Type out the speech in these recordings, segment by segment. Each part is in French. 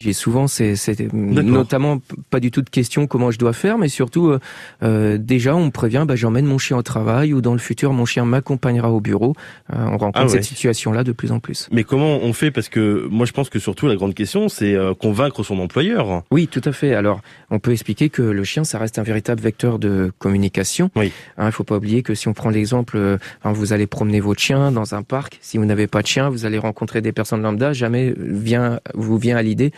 J'ai souvent, c'est notamment pas du tout de question comment je dois faire, mais surtout euh, euh, déjà on me prévient, bah, j'emmène mon chien au travail ou dans le futur mon chien m'accompagnera au bureau. Euh, on rencontre ah cette situation-là de plus en plus. Mais comment on fait? Parce que moi je pense que surtout la grande question c'est convaincre son employeur. Oui, tout à fait. Alors on peut expliquer que le chien ça reste un véritable vecteur de communication. Oui. Il hein, faut pas oublier que si on prend l'exemple, hein, vous allez promener votre chien dans un parc, si vous n'avez pas de chien, vous allez rencontrer des personnes lambda, jamais vient vous vient à l'idée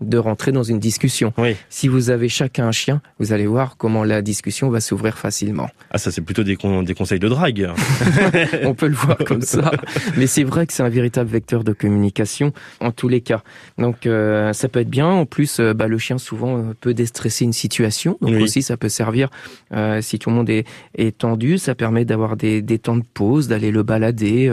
de rentrer dans une discussion. Si vous avez chacun un chien, vous allez voir comment la discussion va s'ouvrir facilement. Ah ça c'est plutôt des, des conseils de drague. On peut le voir comme ça. Mais c'est vrai que c'est un véritable vecteur de communication en tous les cas. Donc euh, ça peut être bien. En plus, euh, bah, le chien souvent euh, peut déstresser une situation. Donc aussi ça peut servir si tout le monde est, est tendu. Ça permet d'avoir des, des, temps de pause, d'aller le balader.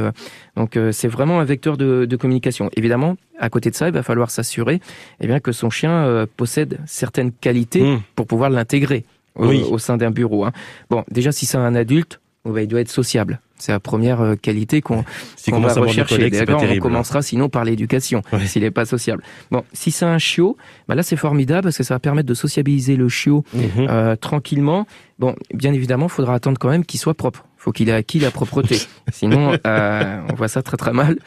donc c'est vraiment un vecteur de, de communication. Évidemment, à côté de ça, il va falloir s'assurer eh bien, que son chien euh, possède certaines qualités hmm. pour pouvoir l'intégrer au, sein d'un bureau. Hein. Bon, déjà, si c'est un adulte, oh, bah, il doit être sociable. C'est la première euh, qualité qu'on va rechercher. D'accord, on commencera sinon par l'éducation, s'il n'est pas sociable. Bon, si c'est un chiot, bah là c'est formidable parce que ça va permettre de sociabiliser le chiot mhm. euh, tranquillement. Bon, bien évidemment, il faudra attendre quand même qu'il soit propre faut qu'il ait acquis la propreté. Sinon, euh, on voit ça très très mal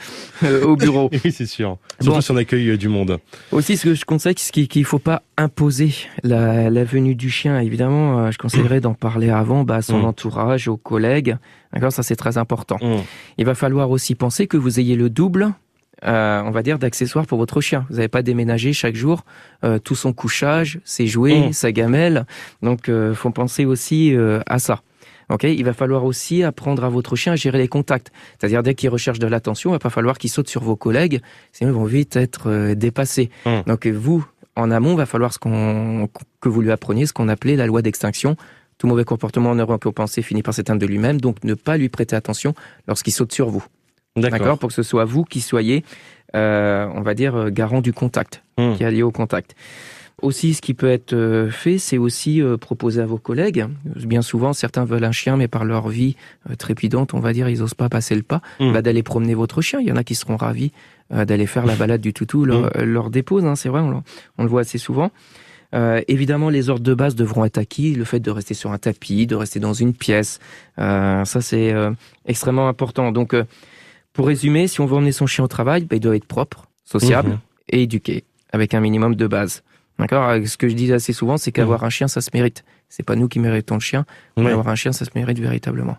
euh, au bureau. Oui, c'est sûr. Surtout si on accueille euh, du monde. Aussi, ce que je conseille, c'est qu'il ne faut pas imposer la, venue du chien. Évidemment, je conseillerais d'en parler avant bah, à son mm. entourage, aux collègues. D'accord, ça c'est très important. Mm. Il va falloir aussi penser que vous ayez le double on va dire, d'accessoires pour votre chien. Vous n'avez pas déménagé chaque jour tout son couchage, ses jouets, mm. sa gamelle. Donc, il faut penser aussi à ça. Ok, il va falloir aussi apprendre à votre chien à gérer les contacts. C'est-à-dire dès qu'il recherche de l'attention, il va pas falloir qu'il saute sur vos collègues, sinon ils vont vite être euh, dépassés. Hum. Donc vous, en amont, il va falloir ce qu'on que vous lui appreniez ce qu'on appelait la loi d'extinction. Tout mauvais comportement neurocompensé finit par s'éteindre de lui-même, donc ne pas lui prêter attention lorsqu'il saute sur vous. D'accord? Pour que ce soit vous qui soyez, euh, on va dire, euh, garant du contact, hum. qui est lié au contact. Aussi, ce qui peut être euh, fait, c'est aussi euh, proposer à vos collègues. Bien souvent, certains veulent un chien, mais par leur vie euh, trépidante, on va dire, ils n'osent pas passer le pas. Mmh. Bah, d'aller promener votre chien. Il y en a qui seront ravis d'aller faire la balade du toutou, leur, mmh. leur dépose. Hein, c'est vrai, on, on, le voit assez souvent. évidemment, les ordres de base devront être acquis. Le fait de rester sur un tapis, de rester dans une pièce, ça c'est extrêmement important. Donc, pour résumer, si on veut emmener son chien au travail, bah, il doit être propre, sociable mmh. et éduqué, avec un minimum de base. D'accord? Ce que je dis assez souvent, c'est qu'avoir mmh. un chien, ça se mérite. C'est pas nous qui méritons le chien. Mais avoir un chien, ça se mérite véritablement.